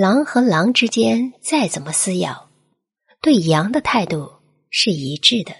狼和狼之间再怎么撕咬对羊的态度是一致的。